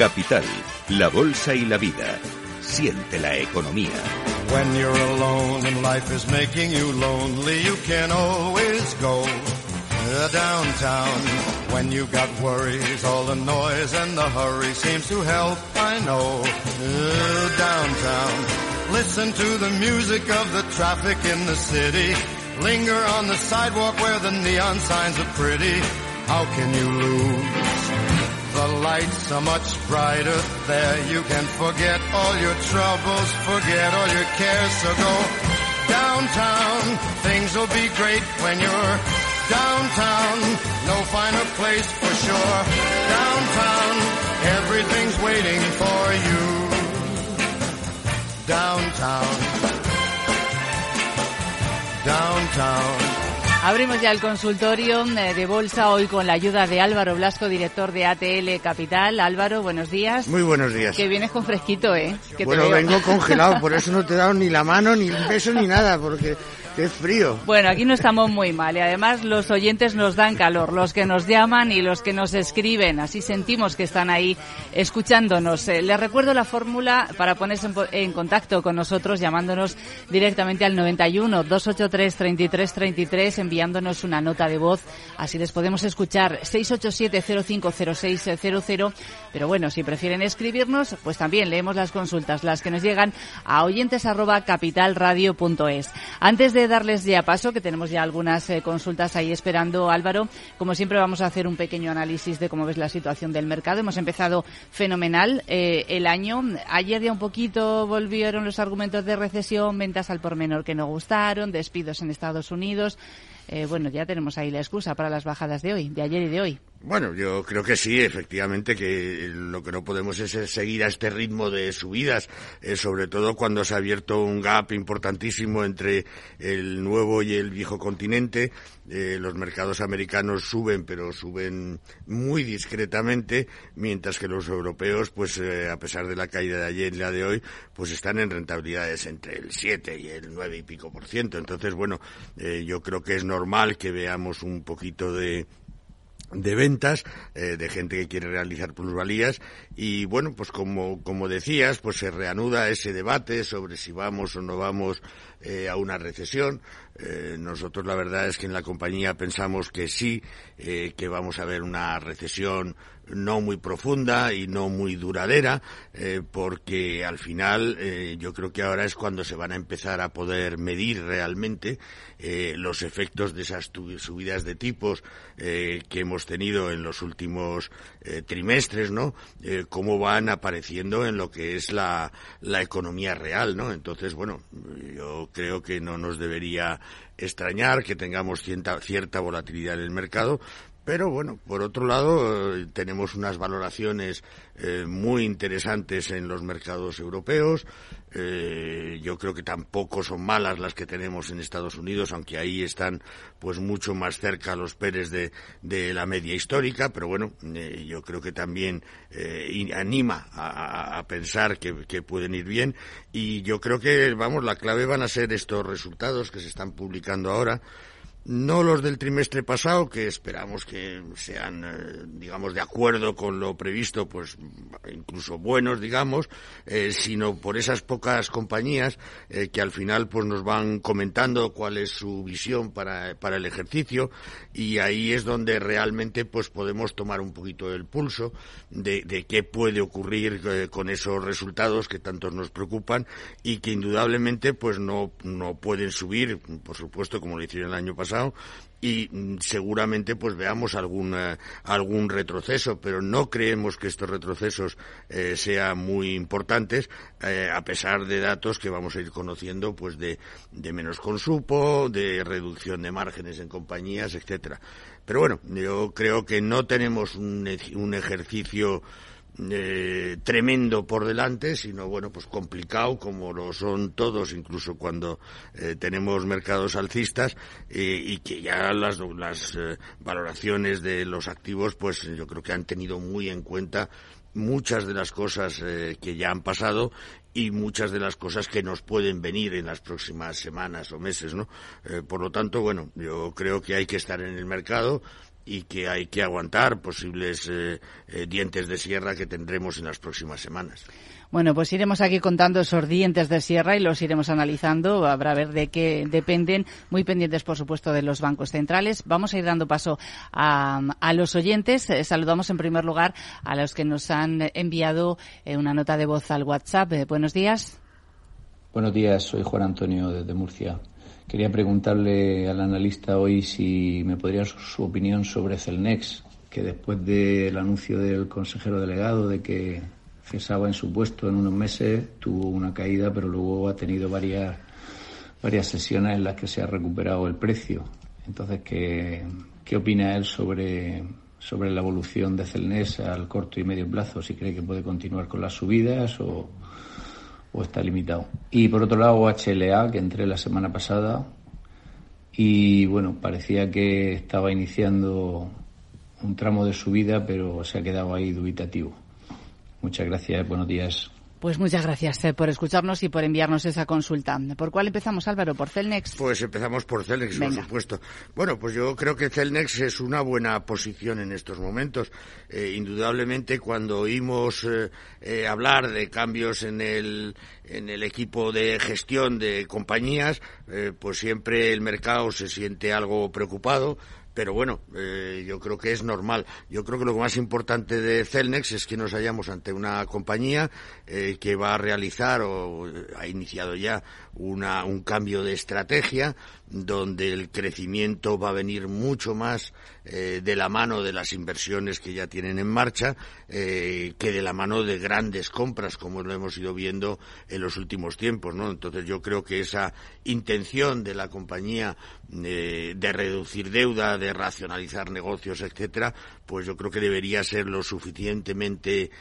Capital, la bolsa y la vida. Siente la economía. When you're alone and life is making you lonely, you can always go downtown. When you've got worries, all the noise and the hurry seems to help, I know. Uh, downtown. Listen to the music of the traffic in the city. Linger on the sidewalk where the neon signs are pretty. How can you lose? The lights are much brighter there. You can forget all your troubles, forget all your cares. So go downtown. Things will be great when you're downtown. No finer place for sure. Downtown, everything's waiting for you. Downtown. Downtown. Abrimos ya el consultorio eh, de bolsa hoy con la ayuda de Álvaro Blasco, director de ATL Capital. Álvaro, buenos días. Muy buenos días. Que vienes con fresquito, ¿eh? bueno, vengo congelado, por eso no te he dado ni la mano, ni un beso, ni nada, porque Qué frío. Bueno, aquí no estamos muy mal y además los oyentes nos dan calor, los que nos llaman y los que nos escriben, así sentimos que están ahí escuchándonos. Eh, les recuerdo la fórmula para ponerse en, contacto con nosotros llamándonos directamente al 91 283 33 33 enviándonos una nota de voz, así les podemos escuchar 687 050600, pero bueno, si prefieren escribirnos, pues también leemos las consultas, las que nos llegan a oyentes arroba capitalradio.es. Antes de darles ya paso, que tenemos ya algunas eh, consultas ahí esperando, Álvaro, como siempre vamos a hacer un pequeño análisis de cómo ves la situación del mercado. Hemos empezado fenomenal eh, el año. Ayer ya un poquito volvieron los argumentos de recesión, ventas al por menor que no gustaron, despidos en Estados Unidos. Eh, bueno, ya tenemos ahí la excusa para las bajadas de hoy, de ayer y de hoy. Bueno, yo creo que sí, efectivamente, que lo que no podemos es seguir a este ritmo de subidas, eh, sobre todo cuando se ha abierto un gap importantísimo entre el nuevo y el viejo continente. Eh, los mercados americanos suben, pero suben muy discretamente, mientras que los europeos, pues eh, a pesar de la caída de ayer y la de hoy, pues están en rentabilidades entre el 7 y el 9 y pico por ciento. Entonces, bueno, yo creo que es normal que veamos un poquito de de ventas, eh, de gente que quiere realizar plusvalías. Y bueno, pues como, como decías, pues se reanuda ese debate sobre si vamos o no vamos eh, a una recesión. Eh, nosotros la verdad es que en la compañía pensamos que sí, que vamos a ver una recesión no muy profunda y no muy duradera, eh, porque al final eh, yo creo que ahora es cuando se van a empezar a poder medir realmente eh, los efectos de esas subidas de tipos que hemos tenido en los últimos trimestres, ¿no? cómo van apareciendo en lo que es la, la economía real, ¿no? Entonces, bueno, yo creo que no nos debería extrañar que tengamos cierta, cierta volatilidad en el mercado, pero bueno, por otro lado, eh, tenemos unas valoraciones eh, muy interesantes en los mercados europeos. Eh, yo creo que tampoco son malas las que tenemos en Estados Unidos, aunque ahí están pues mucho más cerca los Pérez de, la media histórica. Pero bueno, yo creo que también anima a, pensar que, que pueden ir bien. Y yo creo que, vamos, la clave van a ser estos resultados que se están publicando ahora no los del trimestre pasado, que esperamos que sean, eh, digamos, de acuerdo con lo previsto, pues incluso buenos, digamos, eh, sino por esas pocas compañías eh, que al final pues nos van comentando cuál es su visión para, para el ejercicio y ahí es donde realmente pues podemos tomar un poquito el pulso de, de qué puede ocurrir con esos resultados que tantos nos preocupan y que indudablemente pues no, no pueden subir, por supuesto, como lo hicieron el año pasado, y mm, seguramente pues veamos algún eh, algún retroceso pero no creemos que estos retrocesos eh, sean muy importantes eh, a pesar de datos que vamos a ir conociendo pues de, de menos consumo de reducción de márgenes en compañías etcétera. Pero bueno yo creo que no tenemos un, un ejercicio eh, tremendo por delante, sino bueno, pues complicado como lo son todos, incluso cuando eh, tenemos mercados alcistas eh, y que ya las, las eh, valoraciones de los activos, pues yo creo que han tenido muy en cuenta muchas de las cosas que ya han pasado y muchas de las cosas que nos pueden venir en las próximas semanas o meses, ¿no? por lo tanto, bueno, yo creo que hay que estar en el mercado, y que hay que aguantar posibles eh, eh, dientes de sierra que tendremos en las próximas semanas. Bueno, pues iremos aquí contando esos dientes de sierra y los iremos analizando. Habrá ver de qué dependen, muy pendientes, por supuesto, de los bancos centrales. Vamos a ir dando paso a, los oyentes. Eh, saludamos en primer lugar a los que nos han enviado eh, una nota de voz al WhatsApp. Eh, buenos días. Buenos días, soy Juan Antonio desde Murcia. Quería preguntarle al analista hoy si me podría su opinión sobre Celnex, que después del anuncio del consejero delegado de que cesaba en su puesto en unos meses, tuvo una caída, pero luego ha tenido varias, varias sesiones en las que se ha recuperado el precio. Entonces, ¿qué, qué opina él sobre, sobre la evolución de Celnes al corto y medio plazo? Si cree que puede continuar con las subidas o, o está limitado. Y por otro lado, HLA, que entré la semana pasada y bueno, parecía que estaba iniciando un tramo de subida, pero se ha quedado ahí dubitativo. Muchas gracias, buenos días. Pues muchas gracias eh, por escucharnos y por enviarnos esa consulta. ¿Por cuál empezamos, Álvaro? ¿Por Celnex? Pues empezamos por Celnex, por supuesto. Bueno, pues yo creo que Celnex es una buena posición en estos momentos. Eh, indudablemente, cuando oímos eh, hablar de cambios en el, en el equipo de gestión de compañías, pues siempre el mercado se siente algo preocupado pero bueno, eh, yo creo que es normal. Yo creo que lo más importante de Celnex es que nos hallamos ante una compañía eh, que va a realizar o ha iniciado ya una, un cambio de estrategia donde el crecimiento va a venir mucho más eh, de la mano de las inversiones que ya tienen en marcha eh, que de la mano de grandes compras como lo hemos ido viendo en los últimos tiempos, ¿no? Entonces yo creo que esa intención de la compañía eh, de reducir deuda, de racionalizar negocios, etcétera, pues yo creo que debería ser lo suficientemente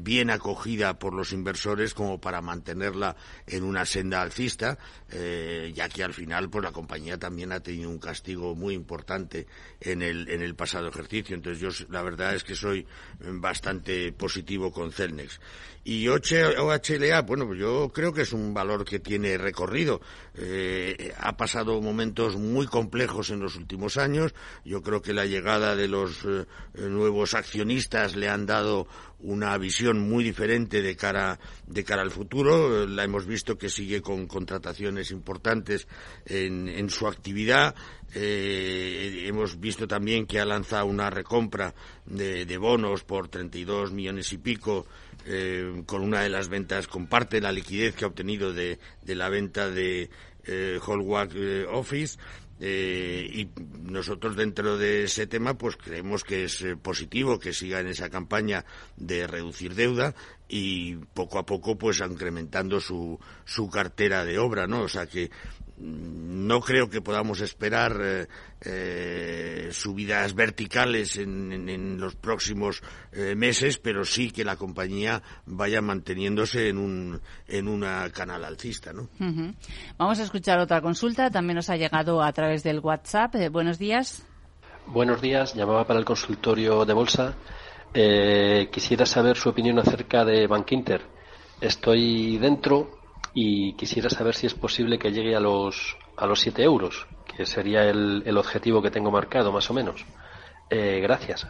bien acogida por los inversores como para mantenerla en una senda alcista, ya que al final pues la compañía también ha tenido un castigo muy importante en el, en el pasado ejercicio. Entonces yo la verdad es que soy bastante positivo con Celnex. Y OHLA, bueno, pues yo creo que es un valor que tiene recorrido. Eh, ha pasado momentos muy complejos en los últimos años. Yo creo que la llegada de los eh, nuevos accionistas le han dado una visión muy diferente de cara de cara al futuro. La hemos visto que sigue con contrataciones importantes en, su actividad. Eh, hemos visto también que ha lanzado una recompra de bonos por 32 millones y pico eh, con una de las ventas, comparte la liquidez que ha obtenido de, la venta de eh, eh Office. Eh, y nosotros dentro de ese tema pues creemos que es positivo que siga en esa campaña de reducir deuda y poco a poco pues incrementando su, su cartera de obra, ¿no? O sea que no creo que podamos esperar eh, eh, subidas verticales en, los próximos eh, meses, pero sí que la compañía vaya manteniéndose en un en una canal alcista, ¿no? Vamos a escuchar otra consulta. También nos ha llegado a través del WhatsApp. buenos días. Buenos días. Llamaba para el consultorio de bolsa. quisiera saber su opinión acerca de Bankinter. Estoy dentro y quisiera saber si es posible que llegue a los a los 7 euros, que sería el, el objetivo que tengo marcado más o menos. Eh, gracias.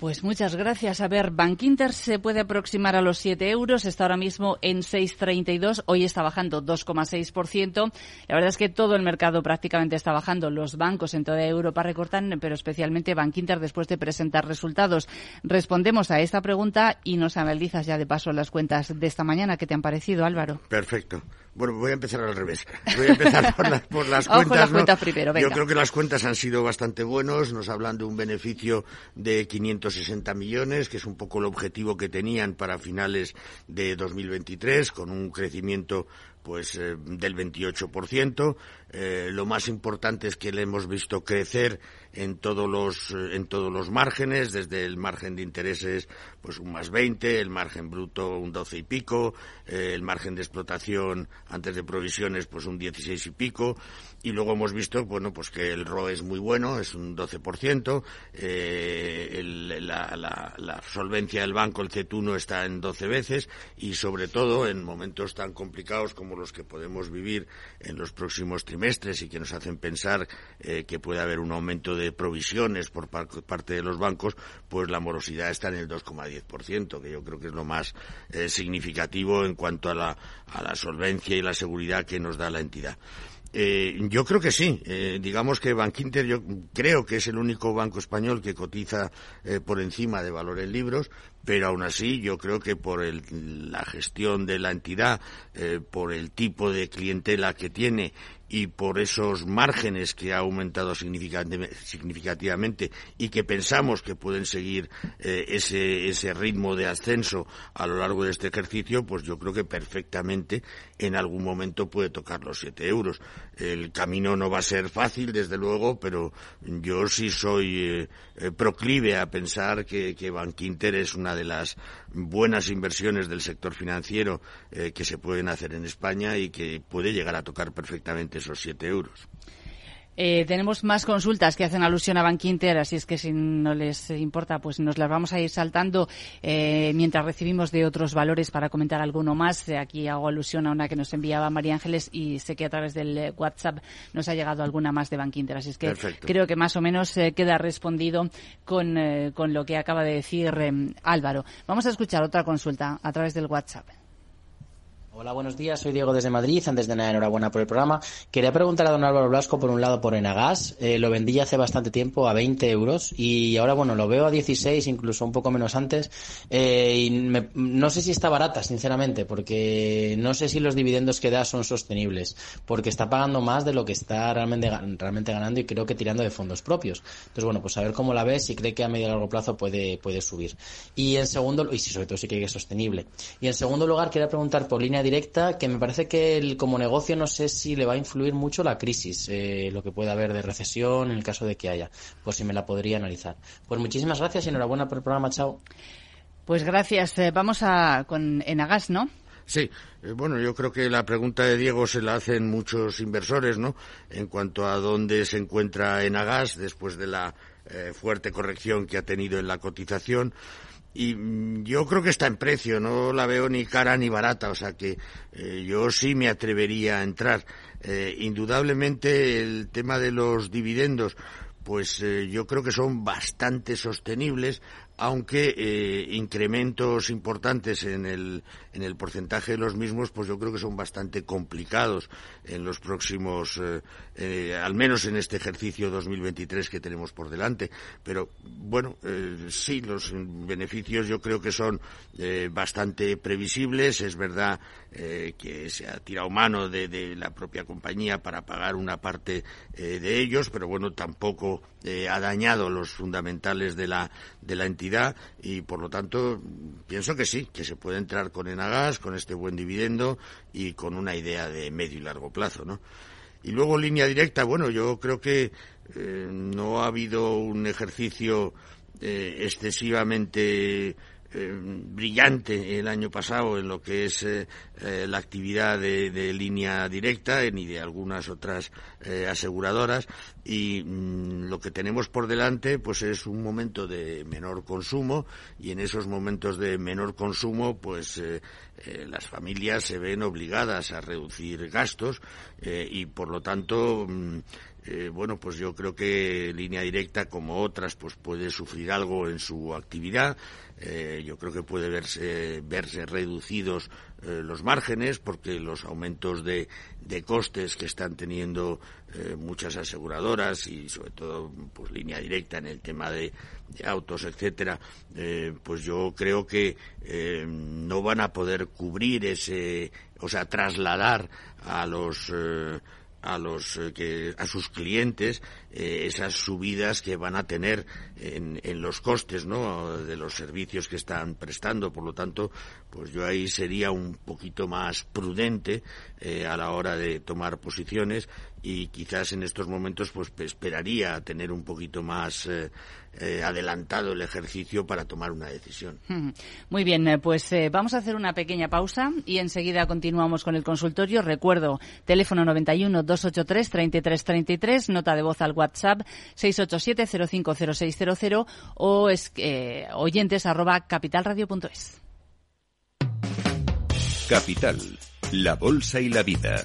Pues muchas gracias. A ver, Bank Inter se puede aproximar a los 7 euros, está ahora mismo en 6,32, hoy está bajando 2,6%. La verdad es que todo el mercado prácticamente está bajando, los bancos en toda Europa recortan, pero especialmente Bank Inter después de presentar resultados. Respondemos a esta pregunta y nos analizas ya de paso las cuentas de esta mañana. ¿Qué te han parecido, Álvaro? Perfecto. Bueno, voy a empezar al revés. Voy a empezar por, las, por las cuentas. primero, Yo creo que las cuentas han sido bastante buenos. Nos hablan de un beneficio de 560 millones, que es un poco el objetivo que tenían para finales de 2023, con un crecimiento pues eh, del 28%. Eh, lo más importante es que le hemos visto crecer en todos los eh, en todos los márgenes, desde el margen de intereses pues un más 20, el margen bruto un 12 y pico, el margen de explotación antes de provisiones pues un 16 y pico y luego hemos visto bueno pues que el ROE es muy bueno, es un 12%, eh, el, la, la, la, solvencia del banco, el CET1 está en 12 veces y sobre todo en momentos tan complicados como como los que podemos vivir en los próximos trimestres y que nos hacen pensar eh, que puede haber un aumento de provisiones por parte de los bancos, pues la morosidad está en el 2,10%, que yo creo que es lo más eh, significativo en cuanto a la, a la solvencia y la seguridad que nos da la entidad. Eh, yo creo que sí. Eh, digamos que Bankinter yo creo que es el único banco español que cotiza eh, por encima de valores libros, pero aún así yo creo que por la gestión de la entidad, eh, por el tipo de clientela que tiene y por esos márgenes que ha aumentado significativamente y que pensamos que pueden seguir eh, ese, ese ritmo de ascenso a lo largo de este ejercicio, pues yo creo que perfectamente en algún momento puede tocar los siete euros. El camino no va a ser fácil, desde luego, pero yo sí soy eh, proclive a pensar que, que Bankinter es una de las buenas inversiones del sector financiero eh, que se pueden hacer en España y que puede llegar a tocar perfectamente esos siete euros. Eh, tenemos más consultas que hacen alusión a Bankinter, así es que si no les importa, pues nos las vamos a ir saltando eh, mientras recibimos de otros valores para comentar alguno más. Aquí hago alusión a una que nos enviaba María Ángeles y sé que a través del WhatsApp nos ha llegado alguna más de Bankinter, así es que creo que más o menos eh, queda respondido con, con lo que acaba de decir Álvaro. Vamos a escuchar otra consulta a través del WhatsApp. Hola, buenos días. Soy Diego desde Madrid. Antes de nada, enhorabuena por el programa. Quería preguntar a don Álvaro Blasco, por un lado, por Enagas. Eh, lo vendí hace bastante tiempo a 20 euros y ahora, bueno, lo veo a 16, incluso un poco menos antes. Eh, y no sé si está barata, sinceramente, porque no sé si los dividendos que da son sostenibles, porque está pagando más de lo que está realmente, ganando y creo que tirando de fondos propios. Entonces, bueno, pues a ver cómo la ves, si cree que a medio y largo plazo puede, puede subir. Y en segundo, y si sobre todo si cree que es sostenible. Y en segundo lugar, quería preguntar por línea de directa, que me parece que el, como negocio no sé si le va a influir mucho la crisis, eh, lo que pueda haber de recesión en el caso de que haya, por si me la podría analizar. Pues muchísimas gracias y enhorabuena por el programa, chao. Pues gracias. Eh, vamos a con Enagas, ¿no? Sí, eh, bueno, yo creo que la pregunta de Diego se la hacen muchos inversores, ¿no? En cuanto a dónde se encuentra Enagas después de la fuerte corrección que ha tenido en la cotización y mm, yo creo que está en precio, no la veo ni cara ni barata, o sea que eh, yo sí me atrevería a entrar. Eh, indudablemente el tema de los dividendos, pues eh, yo creo que son bastante sostenibles, aunque eh, incrementos importantes en el, en el porcentaje de los mismos, pues yo creo que son bastante complicados en los próximos, eh, eh, al menos en este ejercicio 2023 que tenemos por delante. Pero bueno, sí, los beneficios yo creo que son bastante previsibles. Es verdad que se ha tirado mano de, de, la propia compañía para pagar una parte de ellos, pero bueno, tampoco ha dañado los fundamentales de la, de la y por lo tanto pienso que sí, que se puede entrar con Enagas, con este buen dividendo y con una idea de medio y largo plazo, ¿no? Y luego línea directa, bueno, yo creo que eh, no ha habido un ejercicio eh, excesivamente eh, brillante el año pasado en lo que es eh, eh, la actividad de, línea directa ni de algunas otras aseguradoras. Y mm, lo que tenemos por delante pues es un momento de menor consumo y en esos momentos de menor consumo pues las familias se ven obligadas a reducir gastos y por lo tanto mm, bueno, pues yo creo que línea directa, como otras, pues puede sufrir algo en su actividad. Eh, yo creo que puede verse, verse reducidos eh, los márgenes porque los aumentos de, de costes que están teniendo eh, muchas aseguradoras y sobre todo pues línea directa en el tema de, autos etcétera pues yo creo que no van a poder cubrir ese o sea trasladar a los a los eh, que a sus clientes eh, esas subidas que van a tener en, en, los costes ¿no? de los servicios que están prestando por lo tanto pues yo ahí sería un poquito más prudente eh, a la hora de tomar posiciones y quizás en estos momentos pues esperaría tener un poquito más eh, adelantado el ejercicio para tomar una decisión. Muy bien, pues vamos a hacer una pequeña pausa y enseguida continuamos con el consultorio. Recuerdo, teléfono 91 283 3333, nota de voz al WhatsApp 687 050600 o es, oyentes arroba capitalradio.es. Capital La Bolsa y la Vida.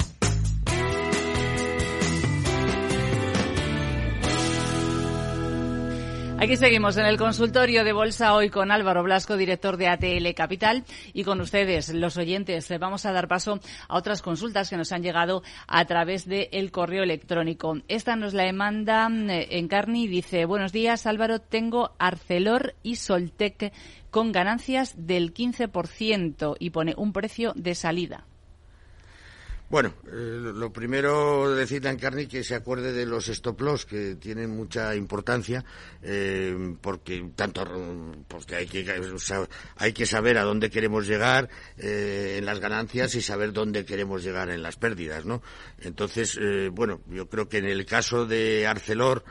Aquí seguimos en el consultorio de Bolsa hoy con Álvaro Blasco, director de ATL Capital, y con ustedes, los oyentes. Vamos a dar paso a otras consultas que nos han llegado a través del correo electrónico. Esta nos la manda eh, Encarni y dice, buenos días Álvaro, tengo Arcelor y Soltec con ganancias del 15% y pone un precio de salida. Bueno, eh, lo primero decirle a Encarni que se acuerde de los stop loss que tienen mucha importancia eh, porque tanto porque hay que hay que saber a dónde queremos llegar eh, en las ganancias y saber dónde queremos llegar en las pérdidas, ¿no? Entonces, bueno, yo creo que en el caso de Arcelor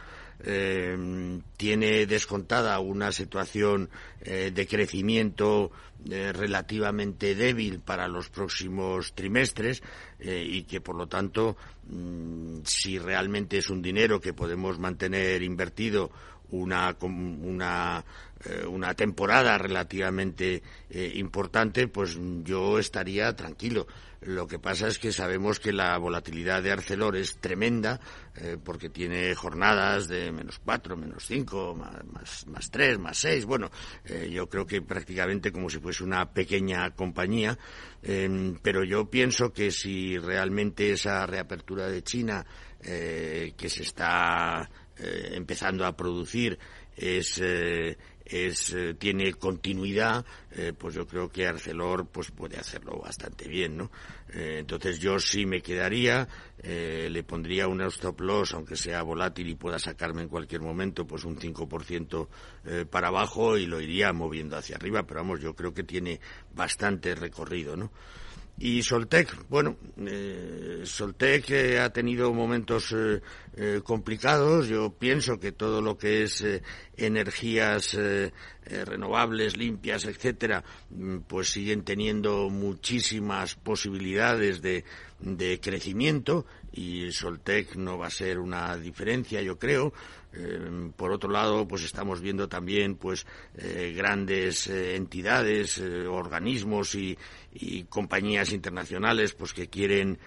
eh, tiene descontada una situación eh, de crecimiento eh, relativamente débil para los próximos trimestres eh, y que por lo tanto mm, si realmente es un dinero que podemos mantener invertido una, una, una temporada relativamente importante, pues yo estaría tranquilo. Lo que pasa es que sabemos que la volatilidad de Arcelor es tremenda eh, porque tiene jornadas de menos cuatro, menos cinco, más, más, tres, más seis. Bueno, yo creo que prácticamente como si fuese una pequeña compañía. Em, pero yo pienso que si realmente esa reapertura de China que se está eh, empezando a producir es, eh, es eh, tiene continuidad, pues yo creo que Arcelor pues puede hacerlo bastante bien, ¿no? entonces yo sí me quedaría, le pondría un stop loss, aunque sea volátil y pueda sacarme en cualquier momento, pues un 5% para abajo y lo iría moviendo hacia arriba, pero vamos, yo creo que tiene bastante recorrido, ¿no? Y Soltec, bueno, eh, Soltec eh, ha tenido momentos eh, eh, complicados. Yo pienso que todo lo que es energías renovables, limpias, etcétera, mm, pues siguen teniendo muchísimas posibilidades de, de crecimiento y Soltec no va a ser una diferencia, yo creo. Por otro lado, pues estamos viendo también pues grandes entidades, organismos y, y, compañías internacionales pues que quieren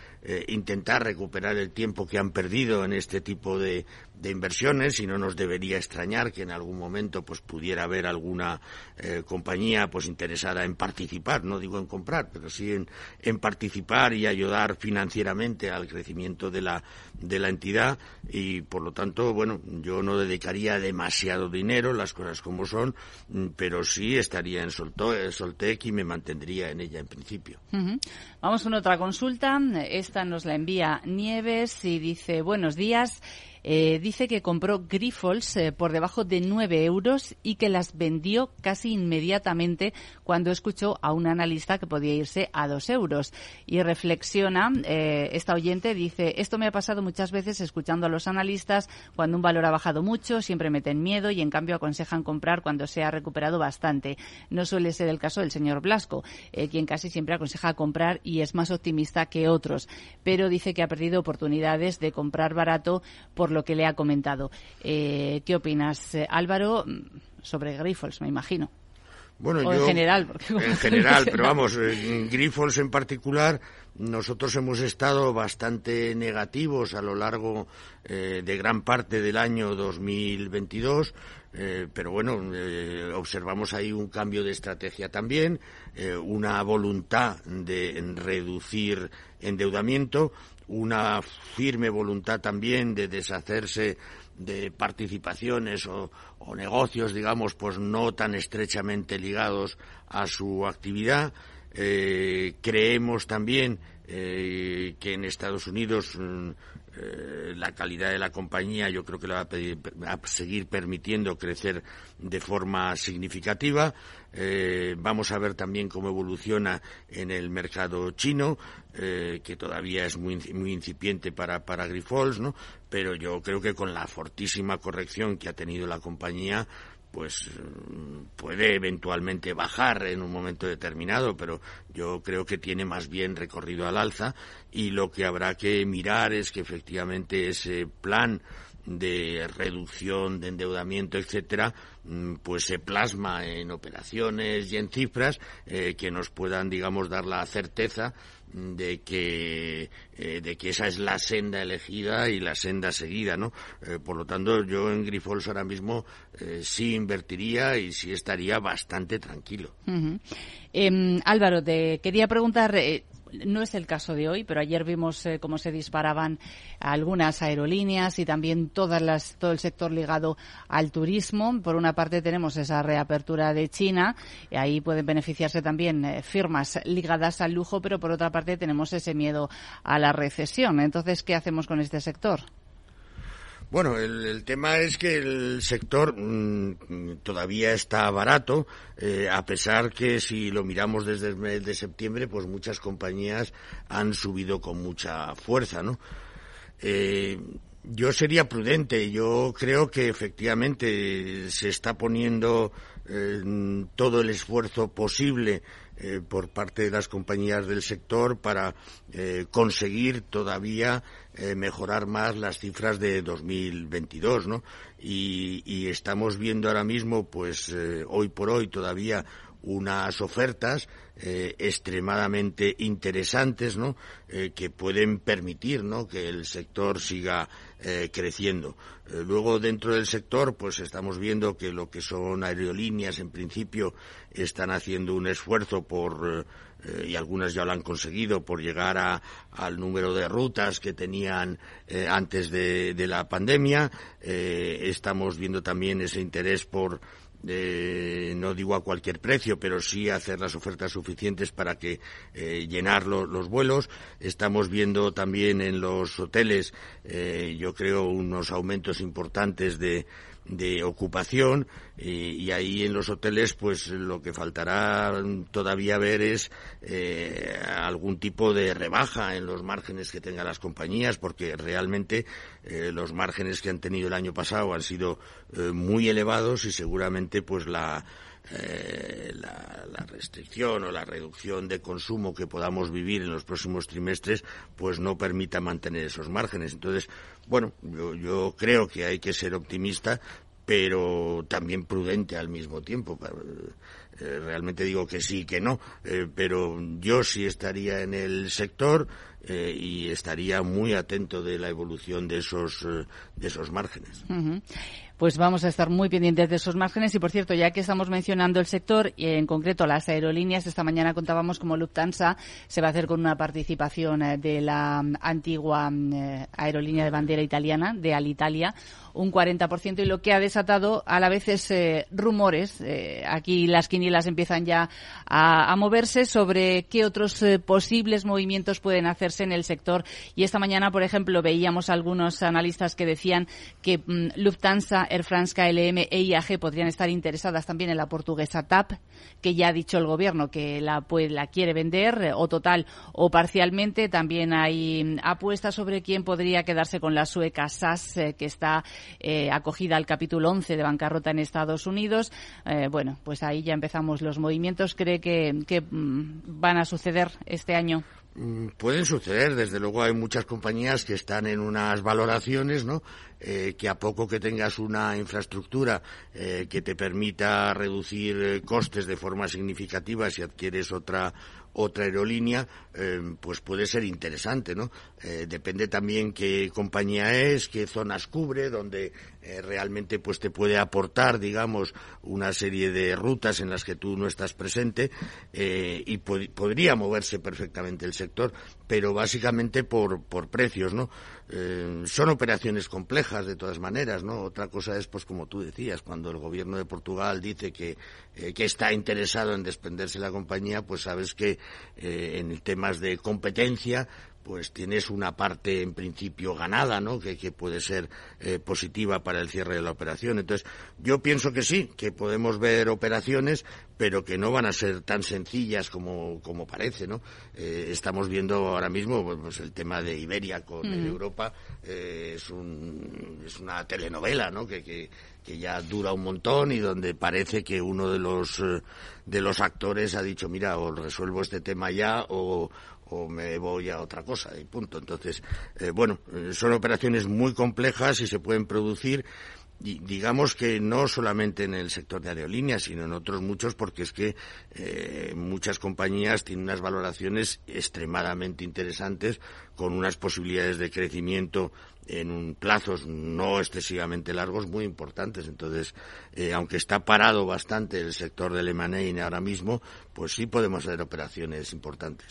intentar recuperar el tiempo que han perdido en este tipo de, inversiones y no nos debería extrañar que en algún momento pues pudiera haber alguna eh, compañía pues interesada en participar no digo en comprar pero sí en, participar y ayudar financieramente al crecimiento de la de la entidad. Y por lo tanto bueno yo no dedicaría demasiado dinero las cosas como son pero sí estaría en Soltec y me mantendría en ella principio. Vamos con otra consulta. Esta nos la envía Nieves y dice buenos días eh, dice que compró Grifols eh, por debajo de 9 euros y que las vendió casi inmediatamente cuando escuchó a un analista que podía irse a 2 euros. Y reflexiona, eh, esta oyente dice, esto me ha pasado muchas veces escuchando a los analistas cuando un valor ha bajado mucho, siempre meten miedo y en cambio aconsejan comprar cuando se ha recuperado bastante. No suele ser el caso del señor Blasco, quien casi siempre aconseja comprar y es más optimista que otros, pero dice que ha perdido oportunidades de comprar barato por lo que le ha comentado. Eh, ¿Qué opinas, eh, Álvaro, sobre Grifols, me imagino? Bueno, o yo, en general. Porque en general, pero vamos, en Grifols en particular, nosotros hemos estado bastante negativos a lo largo eh, de gran parte del año 2022. Eh, pero bueno, eh, observamos ahí un cambio de estrategia también, eh, una voluntad de reducir endeudamiento, una firme voluntad también de deshacerse de participaciones o, negocios, digamos, pues no tan estrechamente ligados a su actividad. Eh, creemos también eh, que en Estados Unidos mm, eh, la calidad de la compañía yo creo que la va a, pedir, a seguir permitiendo crecer de forma significativa. Eh, vamos a ver también cómo evoluciona en el mercado chino, eh, que todavía es muy, muy incipiente para, para Grifols, ¿no? Pero yo creo que con la fortísima corrección que ha tenido la compañía, pues puede eventualmente bajar en un momento determinado, pero yo creo que tiene más bien recorrido al alza. Y lo que habrá que mirar es que efectivamente ese plan de reducción de endeudamiento, etcétera, pues se plasma en operaciones y en cifras eh, que nos puedan, digamos, dar la certeza de que eh, de que esa es la senda elegida y la senda seguida, ¿no? Eh, por lo tanto, yo en Grifols ahora mismo eh, sí invertiría y sí estaría bastante tranquilo. Eh, Álvaro, te quería preguntar no es el caso de hoy, pero ayer vimos eh, cómo se disparaban algunas aerolíneas y también todas las, todo el sector ligado al turismo. Por una parte tenemos esa reapertura de China, y ahí pueden beneficiarse también eh, firmas ligadas al lujo, pero por otra parte tenemos ese miedo a la recesión. Entonces, ¿qué hacemos con este sector? Bueno, el, tema es que el sector mmm, todavía está barato, eh, a pesar que si lo miramos desde el mes de septiembre, pues muchas compañías han subido con mucha fuerza, ¿no? Eh, yo sería prudente. Yo creo que efectivamente se está poniendo eh, todo el esfuerzo posible por parte de las compañías del sector para conseguir todavía eh, mejorar más las cifras de 2022, ¿no? Y, y estamos viendo ahora mismo, pues hoy por hoy todavía unas ofertas eh, extremadamente interesantes, ¿no? Eh, que pueden permitir, ¿no? Que el sector siga eh, creciendo. luego dentro del sector, pues estamos viendo que lo que son aerolíneas, en principio, están haciendo un esfuerzo por y algunas ya lo han conseguido por llegar a, al número de rutas que tenían antes de, de, la pandemia. estamos viendo también ese interés por eh, no digo a cualquier precio, pero sí hacer las ofertas suficientes para que eh, llenar lo, los vuelos. Estamos viendo también en los hoteles, eh, yo creo, unos aumentos importantes de, de ocupación y, y, ahí en los hoteles pues lo que faltará todavía ver es eh, algún tipo de rebaja en los márgenes que tengan las compañías porque realmente eh, los márgenes que han tenido el año pasado han sido eh, muy elevados y seguramente pues la eh, la, restricción o la reducción de consumo que podamos vivir en los próximos trimestres, pues no permita mantener esos márgenes. Entonces, bueno, yo, yo creo que hay que ser optimista, pero también prudente al mismo tiempo. Eh, realmente digo que sí, que no, eh, pero yo sí estaría en el sector y estaría muy atento de la evolución de esos, de esos márgenes. Pues vamos a estar muy pendientes de esos márgenes. Y por cierto, ya que estamos mencionando el sector, y en concreto las aerolíneas, esta mañana contábamos como Lufthansa se va a hacer con una participación de la antigua aerolínea de bandera italiana, de Alitalia, un 40%, y lo que ha desatado a la vez es eh, rumores. Eh, aquí las quinielas empiezan ya a, a moverse sobre qué otros eh, posibles movimientos pueden hacerse en el sector. Y esta mañana, por ejemplo, veíamos algunos analistas que decían que mm, Lufthansa Air France, KLM e IAG podrían estar interesadas también en la portuguesa TAP, que ya ha dicho el gobierno que la, pues, la quiere vender o total o parcialmente. También hay apuestas sobre quién podría quedarse con la sueca SAS, que está eh, acogida al capítulo 11 de bancarrota en Estados Unidos. Eh, bueno, pues ahí ya empezamos los movimientos. ¿Cree que, que mm, van a suceder este año? Mm, pueden suceder, desde luego hay muchas compañías que están en unas valoraciones, ¿no? Eh, que a poco que tengas una infraestructura eh, que te permita reducir eh, costes de forma significativa si adquieres otra otra aerolínea, eh, pues puede ser interesante, ¿no? Eh, depende también qué compañía es, qué zonas cubre, donde eh, realmente pues te puede aportar, digamos, una serie de rutas en las que tú no estás presente y podría moverse perfectamente el sector, pero básicamente por, por precios, ¿no? Son operaciones complejas de todas maneras, ¿no? Otra cosa es, pues como tú decías, cuando el gobierno de Portugal dice que, que está interesado en desprenderse la compañía, pues sabes que eh, en temas de competencia, pues tienes una parte en principio ganada, ¿no? Que, puede ser eh, positiva para el cierre de la operación. Entonces, yo pienso que sí, que podemos ver operaciones, pero que no van a ser tan sencillas como, como parece, ¿no? Eh, estamos viendo ahora mismo pues, el tema de Iberia con Europa, es, un, es una telenovela, ¿no? Que, que, que ya dura un montón y donde parece que uno de los eh, de los actores ha dicho mira o resuelvo este tema ya o, o me voy a otra cosa y punto. Entonces eh, bueno eh, son operaciones muy complejas y se pueden producir digamos que no solamente en el sector de aerolíneas, sino en otros muchos, porque es que eh, muchas compañías tienen unas valoraciones extremadamente interesantes, con unas posibilidades de crecimiento en un plazos no excesivamente largos muy importantes. Entonces, eh, aunque está parado bastante el sector del M&A ahora mismo, pues sí podemos hacer operaciones importantes.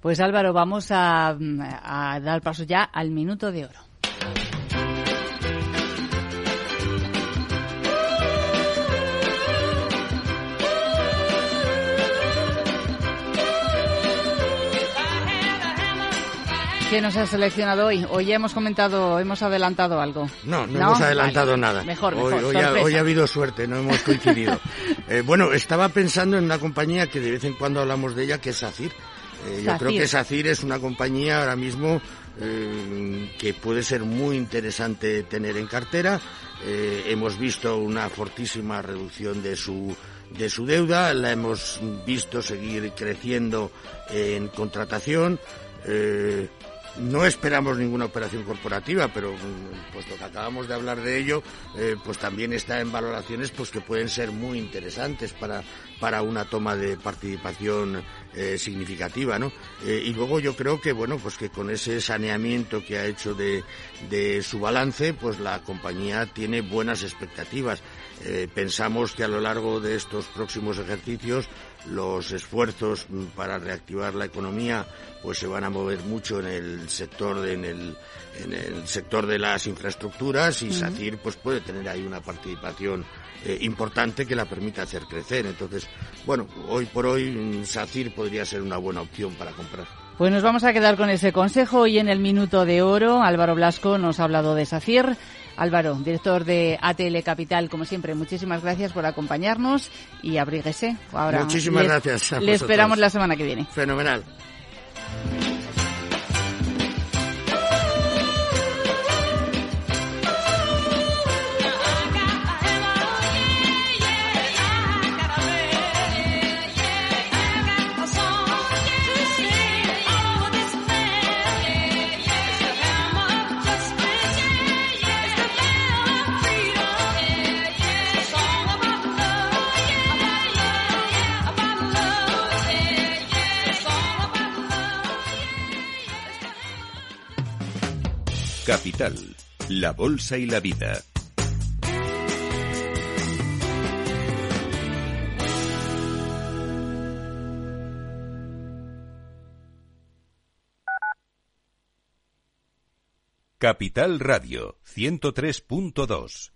Pues Álvaro, vamos a, a dar paso ya al minuto de oro. ¿Qué nos ha seleccionado hoy? Hoy ya hemos comentado, hemos adelantado algo. No, no, hemos adelantado nada. Mejor, hoy, mejor. Hoy ha, habido suerte, no hemos coincidido. Eh, bueno, estaba pensando en una compañía que de vez en cuando hablamos de ella, que es SACIR. Eh, yo creo que SACIR es una compañía ahora mismo eh, que puede ser muy interesante tener en cartera. hemos visto una fortísima reducción de su de su deuda, la hemos visto seguir creciendo en contratación. Eh, no esperamos ninguna operación corporativa, pero mm, puesto que acabamos de hablar de ello, eh, pues también está en valoraciones pues que pueden ser muy interesantes para, para una toma de participación eh, significativa, ¿no? Eh, y luego yo creo que, bueno, pues que con ese saneamiento que ha hecho de, de su balance, pues la compañía tiene buenas expectativas. pensamos que a lo largo de estos próximos ejercicios los esfuerzos para reactivar la economía pues se van a mover mucho en el sector de, en el, en el sector de las infraestructuras y SACIR pues puede tener ahí una participación eh, importante que la permita hacer crecer. Entonces bueno hoy por hoy SACIR podría ser una buena opción para comprar. Pues nos vamos a quedar con ese consejo y en el minuto de oro Álvaro Blasco nos ha hablado de SACIR Álvaro, director de ATL Capital, como siempre, muchísimas gracias por acompañarnos y abríguese. Ahora muchísimas gracias. le esperamos la semana que viene. Fenomenal. La Bolsa y la Vida. Capital Radio 103.2